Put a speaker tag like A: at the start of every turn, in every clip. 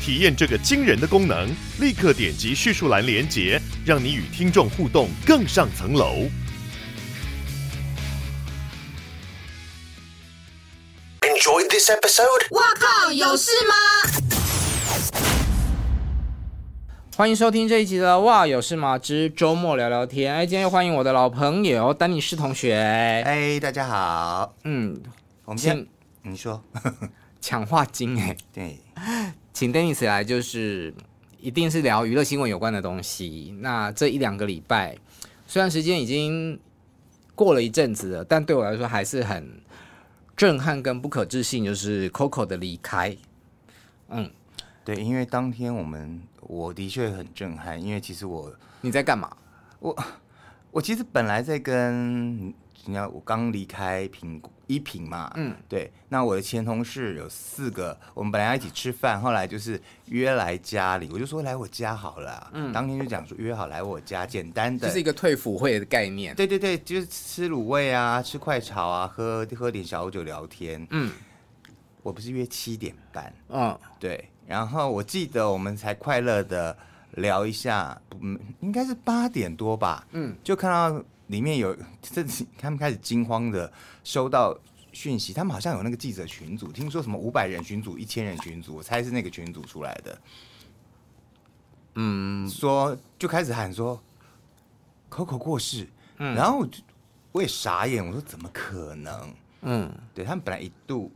A: 体验这个惊人的功能，立刻点击叙述栏连接，让你与听众互动更上层楼。
B: Enjoy this episode？
C: 哇靠，有事吗？欢迎收听这一集的《哇有事吗之周末聊聊天》。哎，今天又欢迎我的老朋友丹尼斯同学。
D: 哎，大家好。
C: 嗯，
D: 我们先你说
C: 抢话精哎，对，请 Denis 来就是一定是聊娱乐新闻有关的东西。那这一两个礼拜，虽然时间已经过了一阵子了，但对我来说还是很。震撼跟不可置信，就是 Coco 的离开。嗯，
D: 对，因为当天我们我的确很震撼，因为其实我
C: 你在干嘛？
D: 我我其实本来在跟。我刚离开苹果一品嘛，嗯，对。那我的前同事有四个，我们本来要一起吃饭，后来就是约来家里，我就说来我家好了。嗯，当天就讲说约好来我家，简单的，
C: 这是一个退腐会的概念。
D: 对对对，就是吃卤味啊，吃快炒啊，喝喝点小酒聊天。嗯，我不是约七点半，嗯，对。然后我记得我们才快乐的聊一下，嗯，应该是八点多吧，嗯，就看到。里面有，这他们开始惊慌的收到讯息，他们好像有那个记者群组，听说什么五百人群组、一千人群组，我猜是那个群组出来的。嗯，说就开始喊说，Coco 过世，嗯，然后我就我也傻眼，我说怎么可能？嗯，对他们本来一度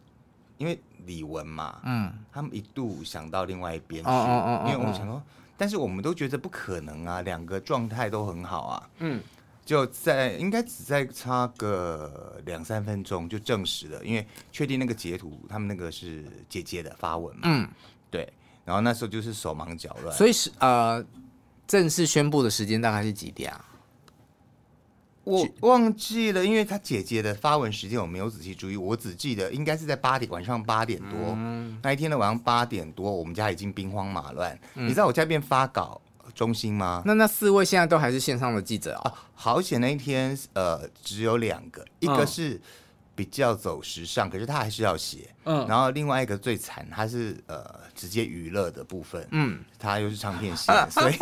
D: 因为李玟嘛，嗯，他们一度想到另外一边去，哦哦哦哦，因为我们想说，但是我们都觉得不可能啊，两个状态都很好啊，嗯。就在应该只在差个两三分钟就证实了，因为确定那个截图，他们那个是姐姐的发文嘛，嗯，对，然后那时候就是手忙脚乱，
C: 所以是呃，正式宣布的时间大概是几点啊？
D: 我忘记了，因为他姐姐的发文时间我没有仔细注意，我只记得应该是在八点，晚上八点多，嗯，那一天的晚上八点多，我们家已经兵荒马乱，嗯，你知道我家边发稿。中心吗？
C: 那那四位现在都还是线上的记者啊？
D: 啊好险那一天呃只有两个，一个是比较走时尚，嗯、可是他还是要写。嗯，然后另外一个最惨，他是呃直接娱乐的部分。嗯，他又是唱片线，所以，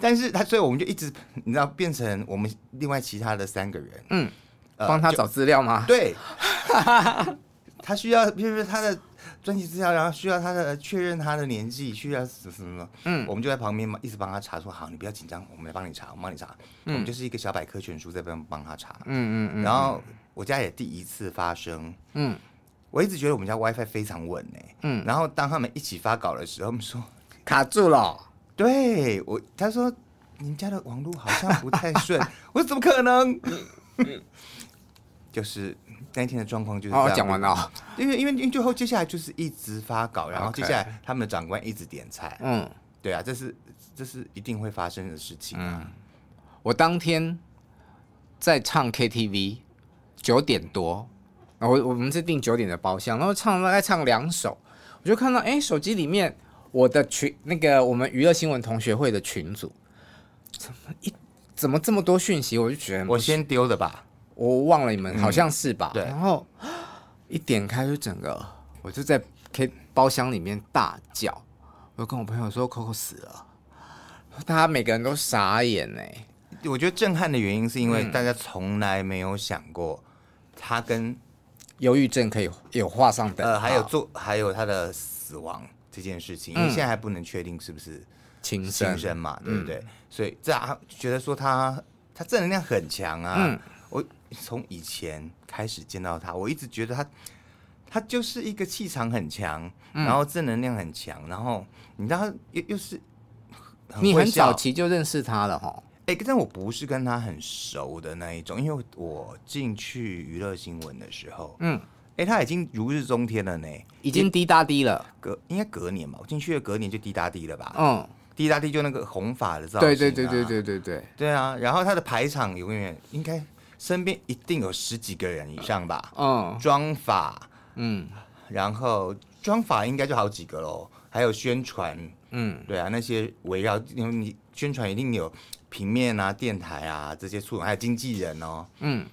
D: 但是他所以我们就一直你知道变成我们另外其他的三个人，嗯，
C: 帮、呃、他找资料吗？
D: 对，他需要，比如说他的。专辑资料，然后需要他的确认他的年纪，需要什么什么，嗯，我们就在旁边嘛，一直帮他查，说好，你不要紧张，我们来帮你查，我们帮你查，嗯，我们就是一个小百科全书在帮帮他查，嗯嗯嗯，然后我家也第一次发生，嗯，我一直觉得我们家 WiFi 非常稳呢，嗯，然后当他们一起发稿的时候，他们说
C: 卡住了，
D: 对我，他说你们家的网络好像不太顺，我说怎么可能？嗯，就是。那一天的状况就是这样。
C: 哦，讲完了。
D: 因为因为因为最后接下来就是一直发稿，然后接下来他们的长官一直点菜。嗯，对啊，这是这是一定会发生的事情啊。
C: 嗯，我当天在唱 KTV，九点多，我我们是订九点的包厢，然后唱大概唱两首，我就看到哎，手机里面我的群那个我们娱乐新闻同学会的群组，怎么一怎么这么多讯息？我就觉得
D: 我先丢的吧。
C: 我忘了你们好像是吧？
D: 嗯、对。
C: 然后 一点开就整个，我就在 K 包厢里面大叫，我就跟我朋友说 Coco 死了，大家每个人都傻眼呢。
D: 我觉得震撼的原因是因为大家从来没有想过他跟
C: 忧郁症可以有画上等号，
D: 呃，还有做还有他的死亡这件事情，因为现在还不能确定是不是亲生，轻生嘛，对不对？嗯、所以这啊觉得说他他正能量很强啊。嗯我从以前开始见到他，我一直觉得他，他就是一个气场很强，然后正能量很强，然后你知道又又是
C: 你很早期就认识他了哈。
D: 哎，但我不是跟他很熟的那一种，因为我进去娱乐新闻的时候，嗯，哎，他已经如日中天了呢，
C: 已经滴答滴了，
D: 隔应该隔年吧，我进去的隔年就滴答滴了吧，
C: 嗯，
D: 滴答滴就那个红发的造型，
C: 对对对对对对对，
D: 对啊，然后他的排场永远应该。身边一定有十几个人以上吧？嗯，妆法，嗯，然后妆法应该就好几个喽，还有宣传，嗯，对啊，那些围绕，因为你宣传一定有平面啊、电台啊这些处，还有经纪人哦，嗯，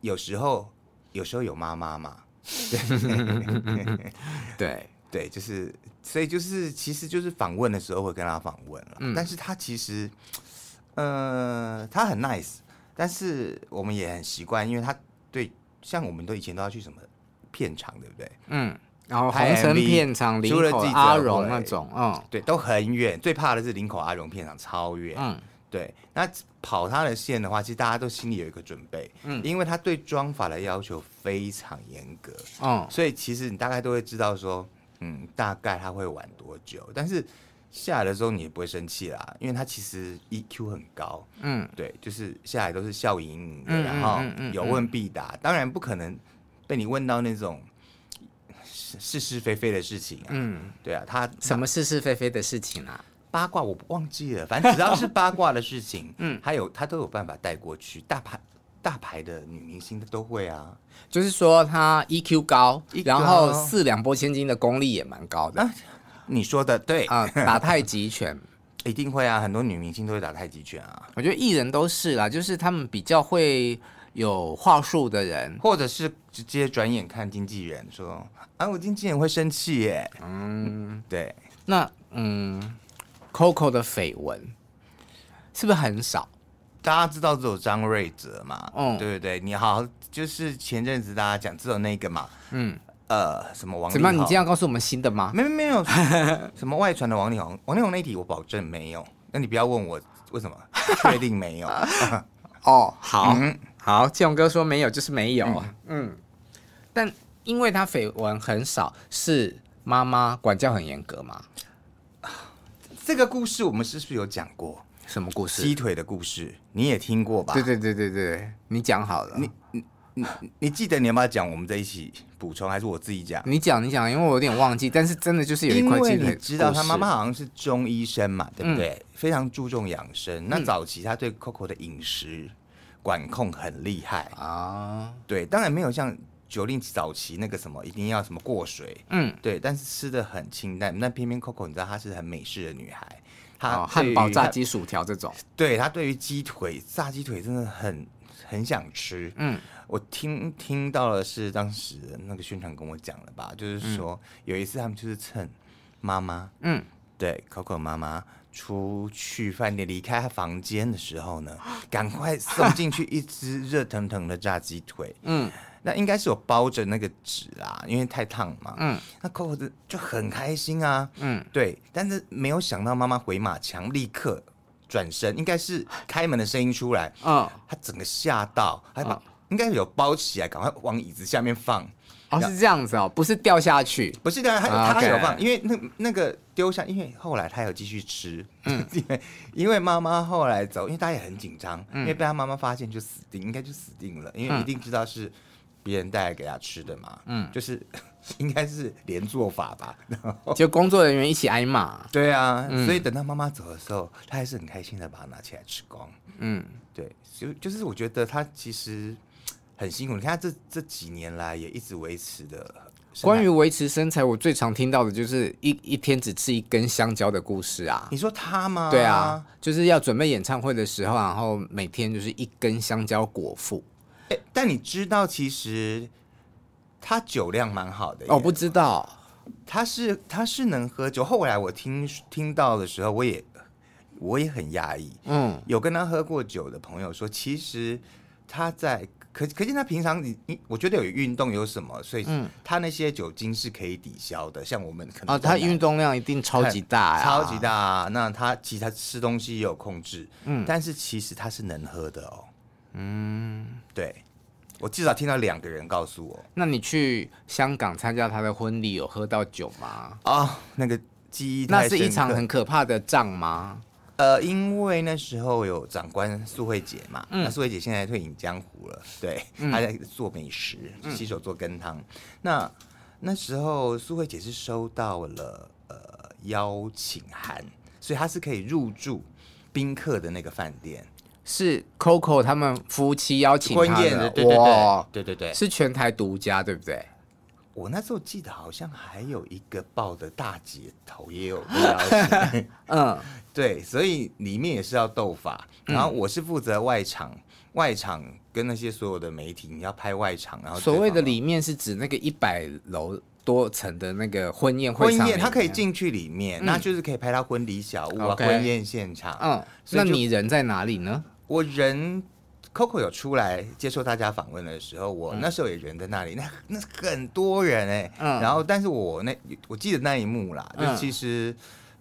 D: 有时候有时候有妈妈嘛。
C: 对。对
D: 对，就是，所以就是，其实就是访问的时候会跟他访问了，嗯、但是他其实，呃，他很 nice，但是我们也很习惯，因为他对，像我们都以前都要去什么片场，对不对？嗯，
C: 然后红尘片场、林口阿荣那种，嗯，
D: 对，都很远，最怕的是林口阿荣片场超远，嗯。对，那跑他的线的话，其实大家都心里有一个准备，嗯，因为他对妆法的要求非常严格，嗯，所以其实你大概都会知道说，嗯，大概他会晚多久，但是下来的时候你也不会生气啦，因为他其实 EQ 很高，嗯，对，就是下来都是笑盈盈的，然后有问必答，当然不可能被你问到那种是是非非的事情啊，嗯，对啊，他
C: 什么是是非非的事情啊？
D: 八卦我忘记了，反正只要是八卦的事情，嗯，还有他都有办法带过去。大牌大牌的女明星都会啊，
C: 就是说他 EQ 高，然后四两拨千斤的功力也蛮高的。
D: 你说的对
C: 啊，打太极拳
D: 一定会啊，很多女明星都会打太极拳啊。
C: 我觉得艺人都是啦，就是他们比较会有话术的人，
D: 或者是直接转眼看经纪人说啊，我经纪人会生气耶。嗯，对，
C: 那嗯。Coco 的绯闻是不是很少？
D: 大家知道只有张瑞哲嘛？嗯，对不对？你好，就是前阵子大家讲只有那个嘛？嗯，呃，什么王？
C: 怎么？你这样告诉我们新的吗？
D: 没没没有，什么外传的王力宏？王力宏那题我保证没有。那你不要问我为什么，确定没有？
C: 哦，好，嗯、好，建宏哥说没有就是没有。嗯，嗯，但因为他绯闻很少，是妈妈管教很严格吗？
D: 这个故事我们是不是有讲过？
C: 什么故事？
D: 鸡腿的故事，你也听过吧？
C: 对对对对对，你讲好了。
D: 你你记得你要不要讲？我们在一起补充，还是我自己讲？
C: 你讲你讲，因为我有点忘记。但是真的就是有一块鸡腿。
D: 你知道他妈妈好像是中医生嘛，对不对？嗯、非常注重养生。那早期他对 Coco 的饮食管控很厉害啊。对，当然没有像。九令早期那个什么一定要什么过水，嗯，对，但是吃的很清淡。那偏偏 Coco 你知道她是很美式的女孩，她、哦、汉
C: 堡、炸鸡、薯条这种，
D: 对她对于鸡腿、炸鸡腿真的很很想吃。嗯，我听听到的是当时那个宣传跟我讲了吧，就是说、嗯、有一次他们就是趁妈妈，嗯，对 Coco 妈妈出去饭店离开她房间的时候呢，赶快送进去一只热腾腾的炸鸡腿，嗯。那应该是有包着那个纸啊，因为太烫嘛。嗯，那 Coco 就很开心啊。嗯，对，但是没有想到妈妈回马枪，立刻转身，应该是开门的声音出来。嗯，他整个吓到，还把、嗯、应该有包起来，赶快往椅子下面放。
C: 哦，是这样子哦，不是掉下去，
D: 不是掉下去，他他有放，因为那那个丢下，因为后来他有继续吃。嗯，因为因为妈妈后来走，因为他也很紧张，嗯、因为被他妈妈发现就死定，应该就死定了，因为一定知道是。别人带来给他吃的嘛，嗯，就是 应该是连做法吧，
C: 就工作人员一起挨骂，
D: 对啊，嗯、所以等到妈妈走的时候，他还是很开心的把它拿起来吃光，嗯，对，就就是我觉得他其实很辛苦，你看他这这几年来也一直维持的。
C: 关于维持身材，我最常听到的就是一一天只吃一根香蕉的故事啊。
D: 你说他吗？
C: 对啊，就是要准备演唱会的时候，然后每天就是一根香蕉果腹。
D: 欸、但你知道，其实他酒量蛮好的。
C: 哦，不知道，
D: 他是他是能喝酒。后来我听听到的时候，我也我也很压抑。嗯，有跟他喝过酒的朋友说，其实他在可可见他平常你你，我觉得有运动有什么，所以他那些酒精是可以抵消的。像我们可能
C: 哦，他运动量一定超级大呀，
D: 超级大。那他其实他吃东西也有控制，嗯，但是其实他是能喝的哦。嗯，对，我至少听到两个人告诉我。
C: 那你去香港参加他的婚礼，有喝到酒吗？
D: 啊、哦，那个记忆，
C: 那是一场很可怕的仗吗？
D: 呃，因为那时候有长官素慧姐嘛，嗯、那苏慧姐现在退隐江湖了，对，嗯、她在做美食，洗手做羹汤。嗯、那那时候素慧姐是收到了呃邀请函，所以她是可以入住宾客的那个饭店，
C: 是 Coco 他们夫妻邀请
D: 婚宴的，对对对，哇。对对对，
C: 是全台独家，对不对？
D: 我那时候记得好像还有一个报的大姐头也有邀请，嗯，对，所以里面也是要斗法。然后我是负责外场，嗯、外场跟那些所有的媒体，你要拍外场。然后
C: 所谓的里面是指那个一百楼多层的那个婚宴会
D: 婚宴，他可以进去里面，嗯、那就是可以拍到婚礼小屋啊，Okay. 婚宴现场。
C: 嗯，那你人在哪里呢？
D: 我人。Coco 有出来接受大家访问的时候，我那时候也人在那里，那那很多人哎、欸，嗯、然后但是我那我记得那一幕啦，嗯、就其实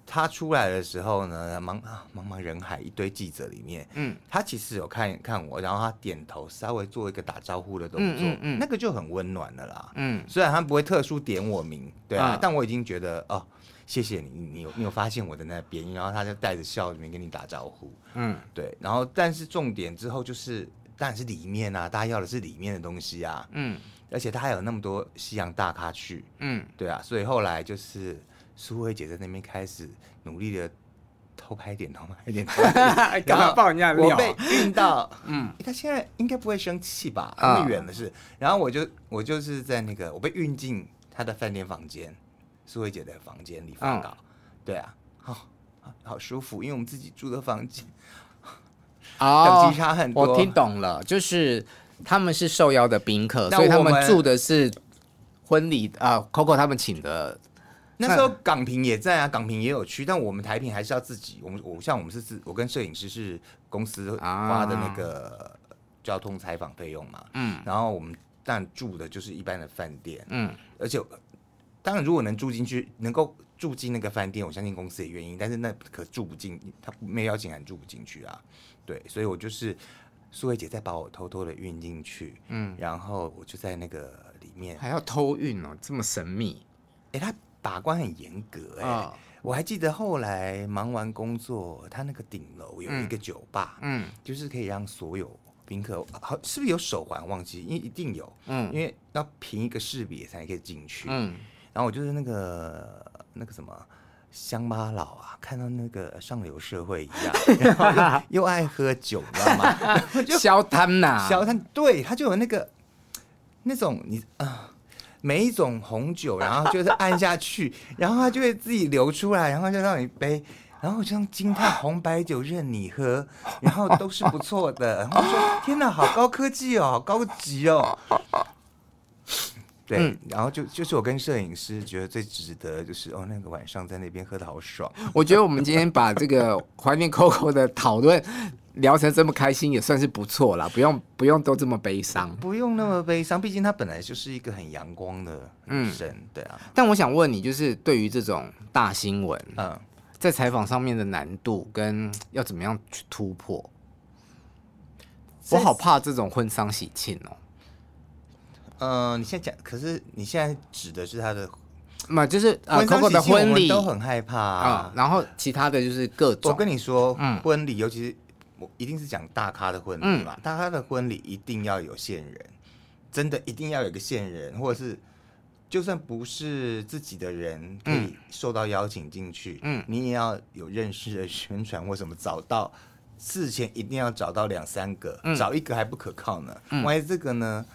D: 他出来的时候呢，茫茫茫人海一堆记者里面，嗯，他其实有看看我，然后他点头，稍微做一个打招呼的动作，嗯嗯嗯、那个就很温暖的啦，嗯，虽然他不会特殊点我名，对啊，嗯、但我已经觉得哦。谢谢你，你有你有发现我的那边，然后他就带着笑里面跟你打招呼，嗯，对，然后但是重点之后就是当然是里面啊，大家要的是里面的东西啊，嗯，而且他还有那么多西洋大咖去，嗯，对啊，所以后来就是苏慧姐在那边开始努力的偷拍点，偷拍点，
C: 干嘛爆人家料？
D: 我被运到，嗯，他现在应该不会生气吧？那么远的事，然后我就我就是在那个我被运进他的饭店房间。苏慧姐的房间里发稿，嗯、对啊，好，好舒服，因为我们自己住的房间，
C: 哦，
D: 等级差很多。
C: 我听懂了，就是他们是受邀的宾客，所以他们住的是婚礼啊、呃、，Coco 他们请的。
D: 那时候港平也在啊，港平也有去，但我们台平还是要自己。我们我像我们是自，我跟摄影师是公司花的那个交通采访费用嘛，嗯，然后我们但住的就是一般的饭店，嗯，而且。当然，如果能住进去，能够住进那个饭店，我相信公司也愿意。但是那可住不进，他没邀请函住不进去啊。对，所以我就是苏慧姐再把我偷偷的运进去，嗯，然后我就在那个里面
C: 还要偷运哦，这么神秘。
D: 哎，他把关很严格哎。哦、我还记得后来忙完工作，他那个顶楼有一个酒吧，嗯，就是可以让所有宾客，好是不是有手环？忘记，因为一定有，嗯，因为要凭一个识别才可以进去，嗯。然后我就是那个那个什么乡巴佬啊，看到那个上流社会一样，然后又，又爱喝酒，你知道吗？
C: 消贪呐，
D: 消贪，对，他就有那个那种你啊、呃，每一种红酒，然后就是按下去，然后他就会自己流出来，然后就让你杯，然后这样惊叹红白酒任你喝，然后都是不错的。然后我说天哪，好高科技哦，好高级哦。对，嗯、然后就就是我跟摄影师觉得最值得，就是哦，那个晚上在那边喝的好爽。
C: 我觉得我们今天把这个怀念 Coco 的讨论聊成这么开心，也算是不错了。不用不用都这么悲伤，
D: 不用那么悲伤，毕竟他本来就是一个很阳光的女生，嗯、对啊。
C: 但我想问你，就是对于这种大新闻，嗯，在采访上面的难度跟要怎么样去突破，我好怕这种婚丧喜庆哦。
D: 嗯、呃，你现在讲，可是你现在指的是他的，
C: 嘛，就是呃，Coco 的婚礼。
D: 都很害怕。啊、
C: 嗯。然后其他的就是各种。
D: 我跟你说，嗯，婚礼尤其是我一定是讲大咖的婚礼嘛，嗯、大咖的婚礼一定要有线人，真的一定要有个线人，或者是就算不是自己的人可以受到邀请进去，嗯，你也要有认识的宣传或什么，找到事前一定要找到两三个，嗯、找一个还不可靠呢，嗯、万一这个呢？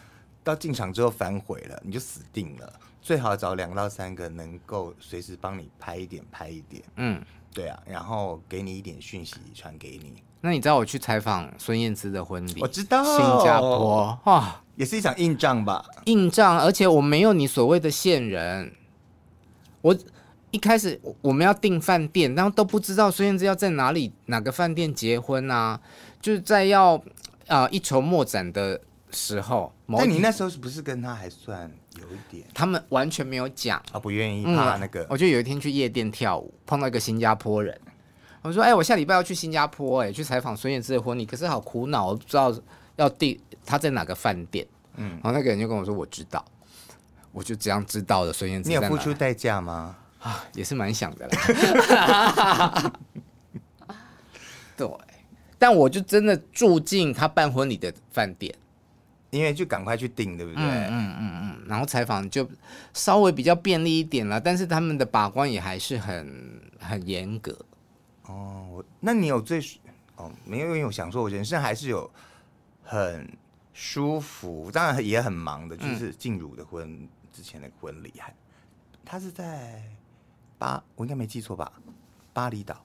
D: 到进场之后反悔了，你就死定了。最好找两到三个能够随时帮你拍一点、拍一点。嗯，对啊，然后给你一点讯息传给你。
C: 那你知道我去采访孙燕姿的婚礼？
D: 我知道，
C: 新加坡哇，
D: 也是一场硬仗吧？
C: 硬仗，而且我没有你所谓的线人。我一开始我们要订饭店，然后都不知道孙燕姿要在哪里、哪个饭店结婚啊，就是在要啊、呃、一筹莫展的。时候，
D: 但你那时候是不是跟他还算有一点？
C: 他们完全没有讲，
D: 啊，不愿意怕那个。
C: 我就有一天去夜店跳舞，碰到一个新加坡人，我说：“哎，我下礼拜要去新加坡，哎，去采访孙燕姿的婚礼，可是好苦恼，我不知道要订他在哪个饭店。”嗯，然后那个人就跟我说：“我知道。”我就这样知道了孙燕姿。
D: 你有付出代价吗？
C: 啊，也是蛮想的啦。对，但我就真的住进他办婚礼的饭店，
D: 因为就赶快去订，对不对？
C: 嗯嗯嗯。然后采访就稍微比较便利一点了，但是他们的把关也还是很很严格。
D: 哦，那你有最哦没有？因为我想说，我人生还是有很舒服，当然也很忙的，就是静茹的婚、之前的婚礼，还他是在巴，我应该没记错吧？巴厘岛。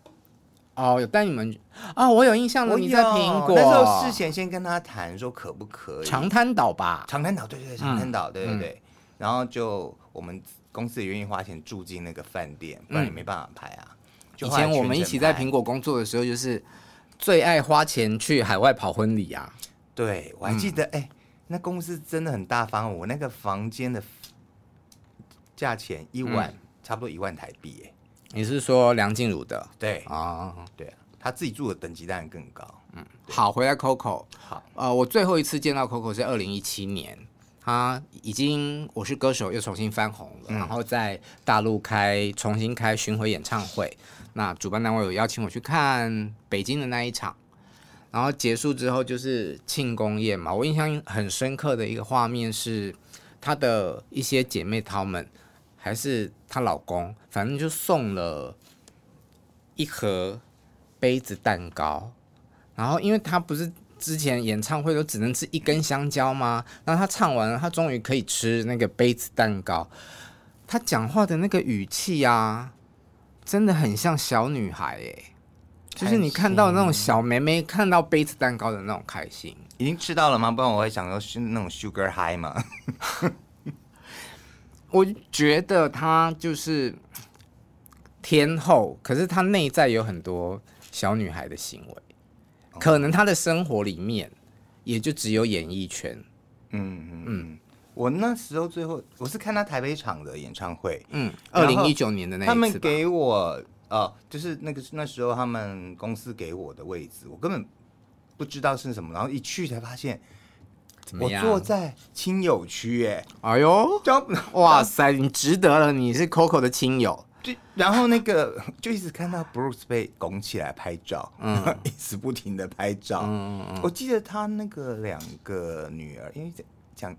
C: 哦，有带你们啊、哦？我有印象了，你在苹果
D: 那时候事前先跟他谈说可不可以
C: 长滩岛吧？
D: 长滩岛，对对对，长滩岛，对对对。
C: 嗯、
D: 然后就我们公司也愿意花钱住进那个饭店，不然也没办法拍啊。
C: 以前我们一起在苹果工作的时候，就是最爱花钱去海外跑婚礼啊。
D: 对，我还记得，哎、嗯，那公司真的很大方，我那个房间的价钱一晚、嗯、差不多一万台币，哎。
C: 你是说梁静茹的？
D: 对啊，对啊，他自己住的等级当然更高。
C: 嗯，好，回来 Coco。
D: 好，
C: 呃，我最后一次见到 Coco 是二零一七年，他已经《我是歌手》又重新翻红了，嗯、然后在大陆开重新开巡回演唱会。那主办单位有邀请我去看北京的那一场，然后结束之后就是庆功宴嘛。我印象很深刻的一个画面是，他的一些姐妹她们。还是她老公，反正就送了一盒杯子蛋糕。然后，因为她不是之前演唱会都只能吃一根香蕉吗？然后她唱完了，她终于可以吃那个杯子蛋糕。她讲话的那个语气啊，真的很像小女孩哎，就是你看到那种小妹妹看到杯子蛋糕的那种开心。
D: 已经吃到了吗？不然我会想说是那种 sugar high 吗？
C: 我觉得她就是天后，可是她内在有很多小女孩的行为，可能她的生活里面也就只有演艺圈。嗯嗯嗯，
D: 我那时候最后我是看她台北场的演唱会，
C: 嗯，二零一九年的那一次，
D: 他们给我哦，就是那个那时候他们公司给我的位置，我根本不知道是什么，然后一去才发现。我坐在亲友区，哎，哎呦，
C: 哇塞，你值得了，你是 Coco 的亲友。
D: 对，然后那个就一直看到 Bruce 被拱起来拍照，嗯，一直不停的拍照。嗯嗯，我记得他那个两个女儿，因为讲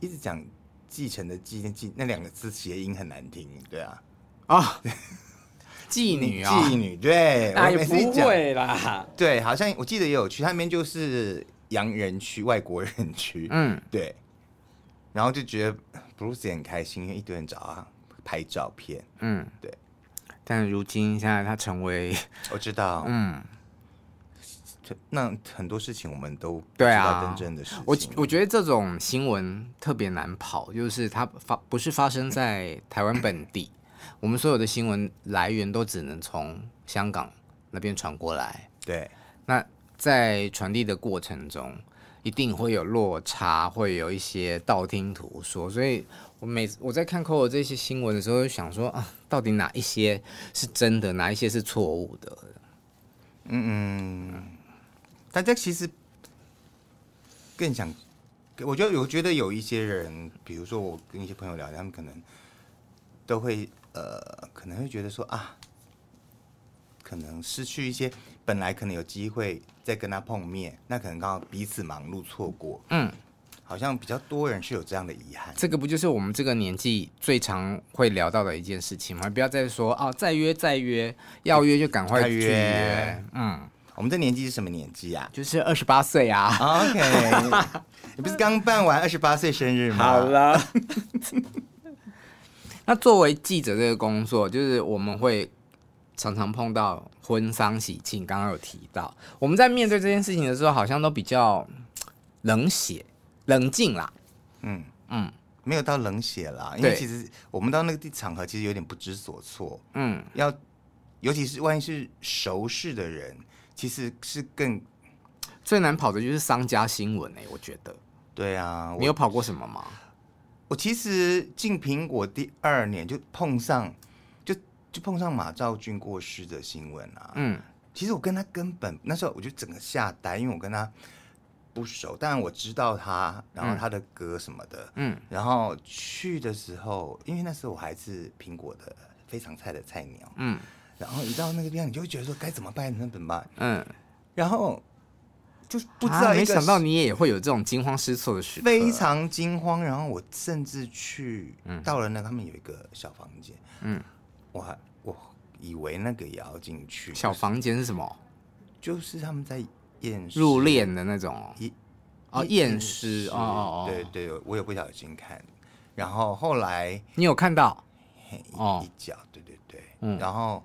D: 一直讲继承的继继那两个字谐音很难听，对啊，
C: 啊，妓女啊，
D: 妓女，对，
C: 哎，不会啦，
D: 对，好像我记得也有去，他那边就是。洋人区、外国人区，嗯，对，然后就觉得 Bruce 也很开心，因为一堆人找他拍照片，嗯，对。
C: 但如今现在他成为，
D: 我知道，嗯，那很多事情我们都不知道真正的事情。
C: 我我觉得这种新闻特别难跑，就是它发不是发生在台湾本地，我们所有的新闻来源都只能从香港那边传过来，
D: 对，
C: 那。在传递的过程中，一定会有落差，会有一些道听途说。所以我每次我在看 Coco 这些新闻的时候，就想说啊，到底哪一些是真的，哪一些是错误的？
D: 嗯嗯，大家其实更想，我觉得我觉得有一些人，比如说我跟一些朋友聊，他们可能都会呃，可能会觉得说啊，可能失去一些。本来可能有机会再跟他碰面，那可能刚好彼此忙碌错过。嗯，好像比较多人是有这样的遗憾。
C: 这个不就是我们这个年纪最常会聊到的一件事情吗？不要再说哦，再约再约，要约就赶快约。约
D: 嗯，我们这年纪是什么年纪啊？
C: 就是二十八岁啊。
D: OK，你不是刚办完二十八岁生日吗？
C: 好了。那作为记者这个工作，就是我们会。常常碰到婚丧喜庆，刚刚有提到，我们在面对这件事情的时候，好像都比较冷血、冷静啦。
D: 嗯嗯，没有到冷血啦，因为其实我们到那个地场合，其实有点不知所措。嗯，要尤其是万一是熟识的人，其实是更
C: 最难跑的就是商家新闻哎、欸，我觉得。
D: 对啊，
C: 你有跑过什么吗？
D: 我其实进苹果第二年就碰上。就碰上马兆俊过世的新闻啊，嗯，其实我跟他根本那时候我就整个吓呆，因为我跟他不熟，当然我知道他，然后他的歌什么的，嗯，然后去的时候，因为那时候我还是苹果的非常菜的菜鸟，嗯，然后一到那个地方，你就会觉得说该怎么办？那怎么办？
C: 嗯，
D: 然后就不知道、啊，
C: 没想到你也会有这种惊慌失措的时刻，
D: 非常惊慌。然后我甚至去到了那个，他们有一个小房间，嗯，我还我以为那个也要进去。
C: 小房间是什么？
D: 就是他们在验尸。
C: 入殓的那种？
D: 一
C: 哦，验尸哦哦哦，
D: 对对，我也不小心看。然后后来
C: 你有看到？
D: 哦。一角，对对对，嗯，然后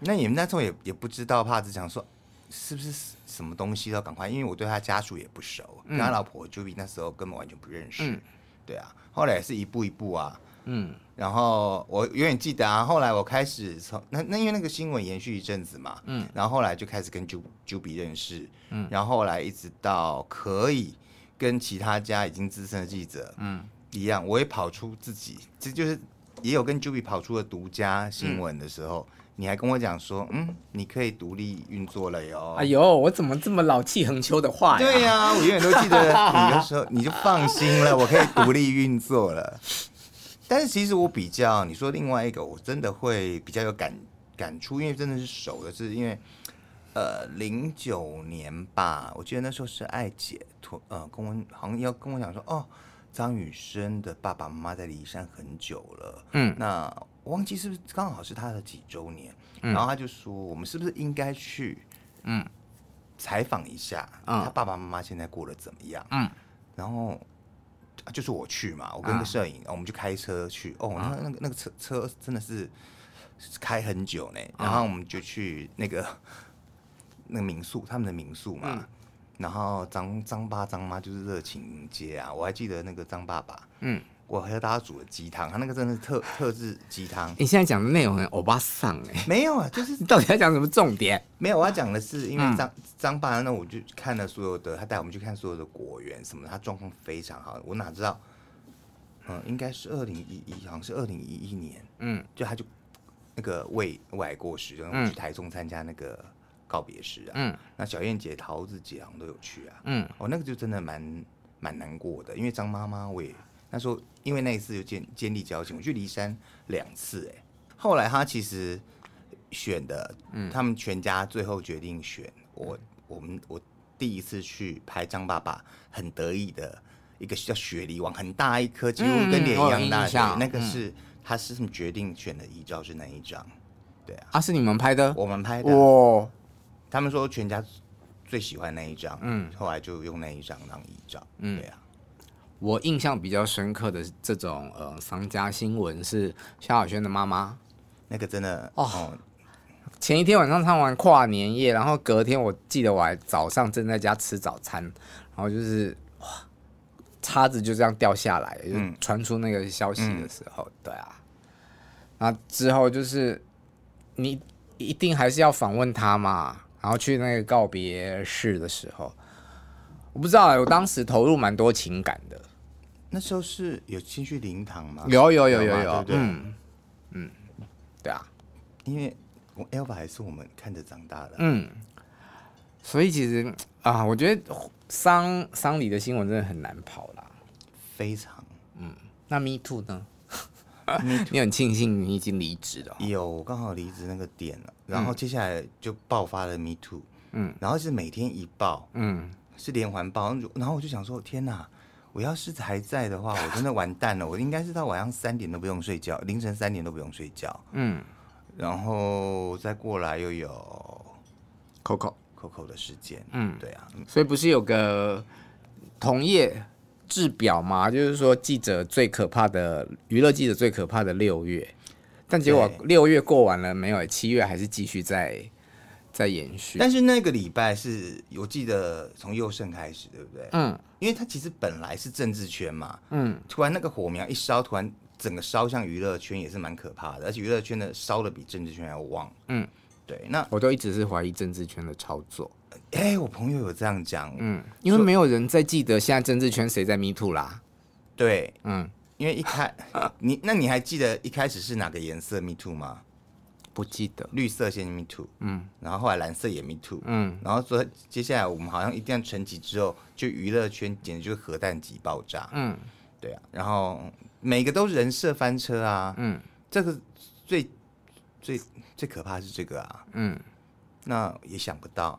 D: 那你们那时候也也不知道，怕是讲说是不是什么东西要赶快，因为我对他家属也不熟，跟他老婆就比那时候根本完全不认识，对啊，后来也是一步一步啊，嗯，然后我永远记得啊，后来我开始从那那因为那个新闻延续一阵子嘛，嗯，然后后来就开始跟 Juby 认识，嗯，然后后来一直到可以跟其他家已经资深的记者，嗯。一样，我也跑出自己，这就是也有跟 Juby 跑出了独家新闻的时候，嗯、你还跟我讲说，嗯，你可以独立运作了哟。
C: 哎呦，我怎么这么老气横秋的话呀？
D: 对呀、啊，我永远都记得 你的时候，你就放心了，我可以独立运作了。但是其实我比较，你说另外一个，我真的会比较有感感触，因为真的是熟的，是因为呃零九年吧，我记得那时候是艾姐呃跟我好像要跟我讲说，哦。张雨生的爸爸妈妈在骊山很久了，嗯，那我忘记是不是刚好是他的几周年，嗯、然后他就说，我们是不是应该去，嗯，采访一下，嗯，他爸爸妈妈现在过得怎么样，嗯，然后就是我去嘛，我跟个摄影，嗯、我们就开车去，哦，那那个那个车车真的是开很久呢，然后我们就去那个那个民宿，他们的民宿嘛。嗯然后张张爸张妈就是热情迎接啊！我还记得那个张爸爸，嗯，我还和大家煮的鸡汤，他那个真的是特特制鸡汤。你现在讲的内容很欧巴桑哎，没有啊，就是你到底要讲什么重点？没有，我要讲的是，因为张、嗯、张爸那我就看了所有的，他带我们去看所有的果园什么的，他状况非常好。我哪知道，嗯，应该是二零一一，好像是二零一一年，嗯，就他就那个胃胃癌过世，就我们去台中参加那个。告别式啊，嗯，那小燕姐、桃子姐好像都有去啊，嗯，哦，那个就真的蛮蛮难过的，因为张妈妈我也那时候因为那一次就建建立交情，我去骊山两次，哎，后来他其实选的，嗯，他们全家最后决定选我，我们我第一次去拍张爸爸很得意的一个叫雪梨王，很大一颗，几乎跟脸一样大的，嗯、那个是、嗯、他是决定选的遗照是哪一张？对啊，
C: 啊是你们拍的，
D: 我们拍的，哇。他们说全家最喜欢那一张，嗯，后来就用那一张当遗照，嗯，对啊。
C: 我印象比较深刻的这种呃商家新闻是萧亚轩的妈妈，
D: 那个真的
C: 哦，哦。前一天晚上唱完跨年夜，然后隔天我记得我还早上正在家吃早餐，然后就是哇，叉子就这样掉下来，就传出那个消息的时候，嗯、对啊。那之后就是你一定还是要访问他嘛。然后去那个告别式的时候，我不知道，我当时投入蛮多情感的。
D: 那时候是有进去灵堂吗？
C: 有有有有有，对嗯嗯，对啊，
D: 因为我 Elva 还是我们看着长大的，
C: 嗯，所以其实啊，我觉得丧丧礼的新闻真的很难跑啦，
D: 非常，
C: 嗯，那 Me Too 呢？你很庆幸你已经离职了，
D: 有刚好离职那个点了，然后接下来就爆发了 Me Too，嗯，然后是每天一爆，嗯，是连环爆，然后我就想说，天哪，我要是还在的话，我真的完蛋了，我应该是到晚上三点都不用睡觉，凌晨三点都不用睡觉，嗯，然后再过来又有
C: Coco
D: Coco 的时间，嗯，对啊，
C: 所以不是有个同业。制表吗，就是说记者最可怕的娱乐记者最可怕的六月，但结果六月过完了没有？七月还是继续在在延续。
D: 但是那个礼拜是我记得从佑胜开始，对不对？嗯，因为他其实本来是政治圈嘛，嗯，突然那个火苗一烧，突然整个烧向娱乐圈也是蛮可怕的，而且娱乐圈的烧的比政治圈还要旺。嗯，对，那
C: 我都一直是怀疑政治圈的操作。
D: 哎、欸，我朋友有这样讲，
C: 嗯，因为没有人在记得现在政治圈谁在 Me Too 啦，
D: 对，嗯，因为一开你，那你还记得一开始是哪个颜色 Me Too 吗？
C: 不记得，
D: 绿色先 Me Too，嗯，然后后来蓝色也 Me Too，嗯，然后说接下来我们好像一定要沉寂之后，就娱乐圈简直就是核弹级爆炸，嗯，对啊，然后每个都是人设翻车啊，嗯，这个最最最可怕是这个啊，嗯，那也想不到。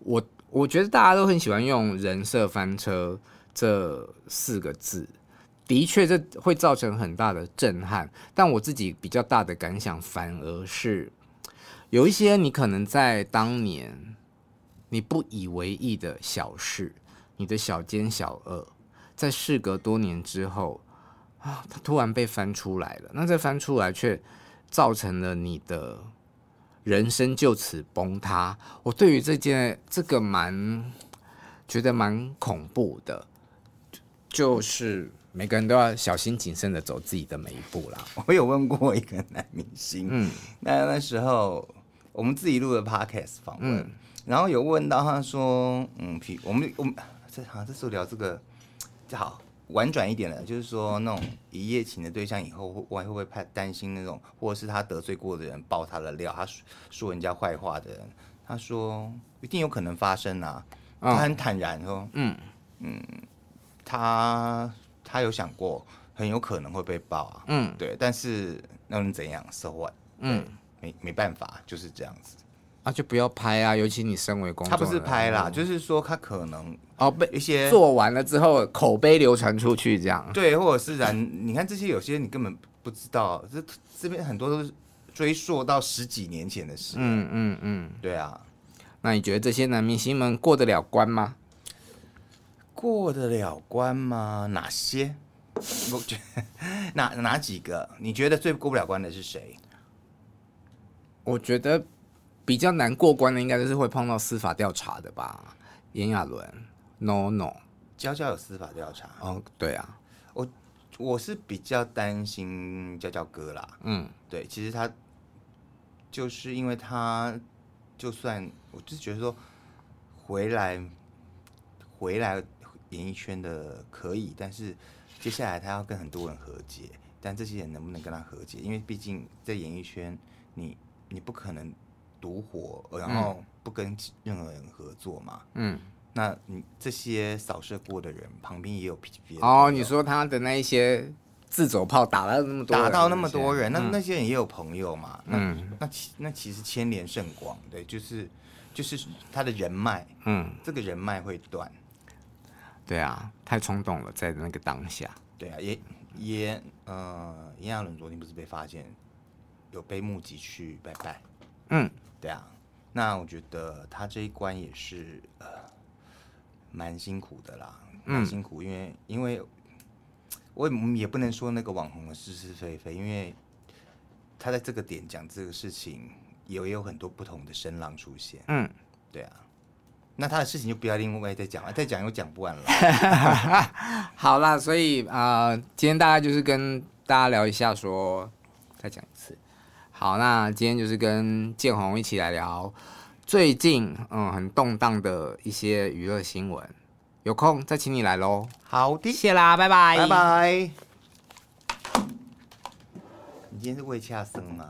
C: 我我觉得大家都很喜欢用“人设翻车”这四个字，的确这会造成很大的震撼。但我自己比较大的感想，反而是有一些你可能在当年你不以为意的小事，你的小奸小恶，在事隔多年之后啊，它突然被翻出来了。那这翻出来却造成了你的。人生就此崩塌，我对于这件这个蛮觉得蛮恐怖的，就是每个人都要小心谨慎的走自己的每一步啦。
D: 我有问过一个男明星，嗯，那那时候我们自己录的 podcast 访问，嗯，然后有问到他说，嗯，我们我们这好像这时候聊这个就好。婉转一点的，就是说那种一夜情的对象，以后会会不会怕担心那种，或者是他得罪过的人爆他的料，他说人家坏话的人，他说一定有可能发生啊。他很坦然说，嗯嗯，他他有想过，很有可能会被爆啊。嗯，对，但是那能怎样？So what？嗯，没没办法，就是这样子。
C: 啊，就不要拍啊！尤其你身为公众，
D: 他不是拍啦，就是说他可能
C: 哦被一些做完了之后，口碑流传出去这样。
D: 对，或者是然，你看这些有些你根本不知道，这这边很多都是追溯到十几年前的事。嗯嗯嗯，对啊。
C: 那你觉得这些男明星们过得了关吗？
D: 过得了关吗？哪些？我觉得 哪哪几个？你觉得最过不了关的是谁？
C: 我觉得。比较难过关的，应该就是会碰到司法调查的吧？炎亚纶，no no，
D: 娇娇有司法调查。
C: 哦，对啊，
D: 我我是比较担心娇娇哥啦。嗯，对，其实他就是因为他，就算我就是觉得说回来回来演艺圈的可以，但是接下来他要跟很多人和解，但这些人能不能跟他和解？因为毕竟在演艺圈，你你不可能。独活，然后不跟任何人合作嘛。嗯，那你这些扫射过的人，旁边也有别
C: 哦。你说他的那一些自走炮打了那么多，
D: 打到那么多人，那那些人也有朋友嘛。嗯，那其那其实牵连甚广，对，就是就是他的人脉，嗯，这个人脉会断。
C: 对啊，太冲动了，在那个当下。
D: 对啊，也也呃，炎亚纶昨天不是被发现有被目击去拜拜。嗯。对啊，那我觉得他这一关也是呃蛮辛苦的啦，蛮辛苦，因为因为我也不能说那个网红的是是非非，因为他在这个点讲这个事情，也也有很多不同的声浪出现。嗯，对啊，那他的事情就不要另外再讲了，再讲又讲不完了。
C: 好啦，所以啊、呃，今天大概就是跟大家聊一下说，说再讲一次。好，那今天就是跟建宏一起来聊最近嗯很动荡的一些娱乐新闻，有空再请你来喽。
D: 好的，
C: 谢啦，拜拜，
D: 拜拜。你今天是魏恰森吗？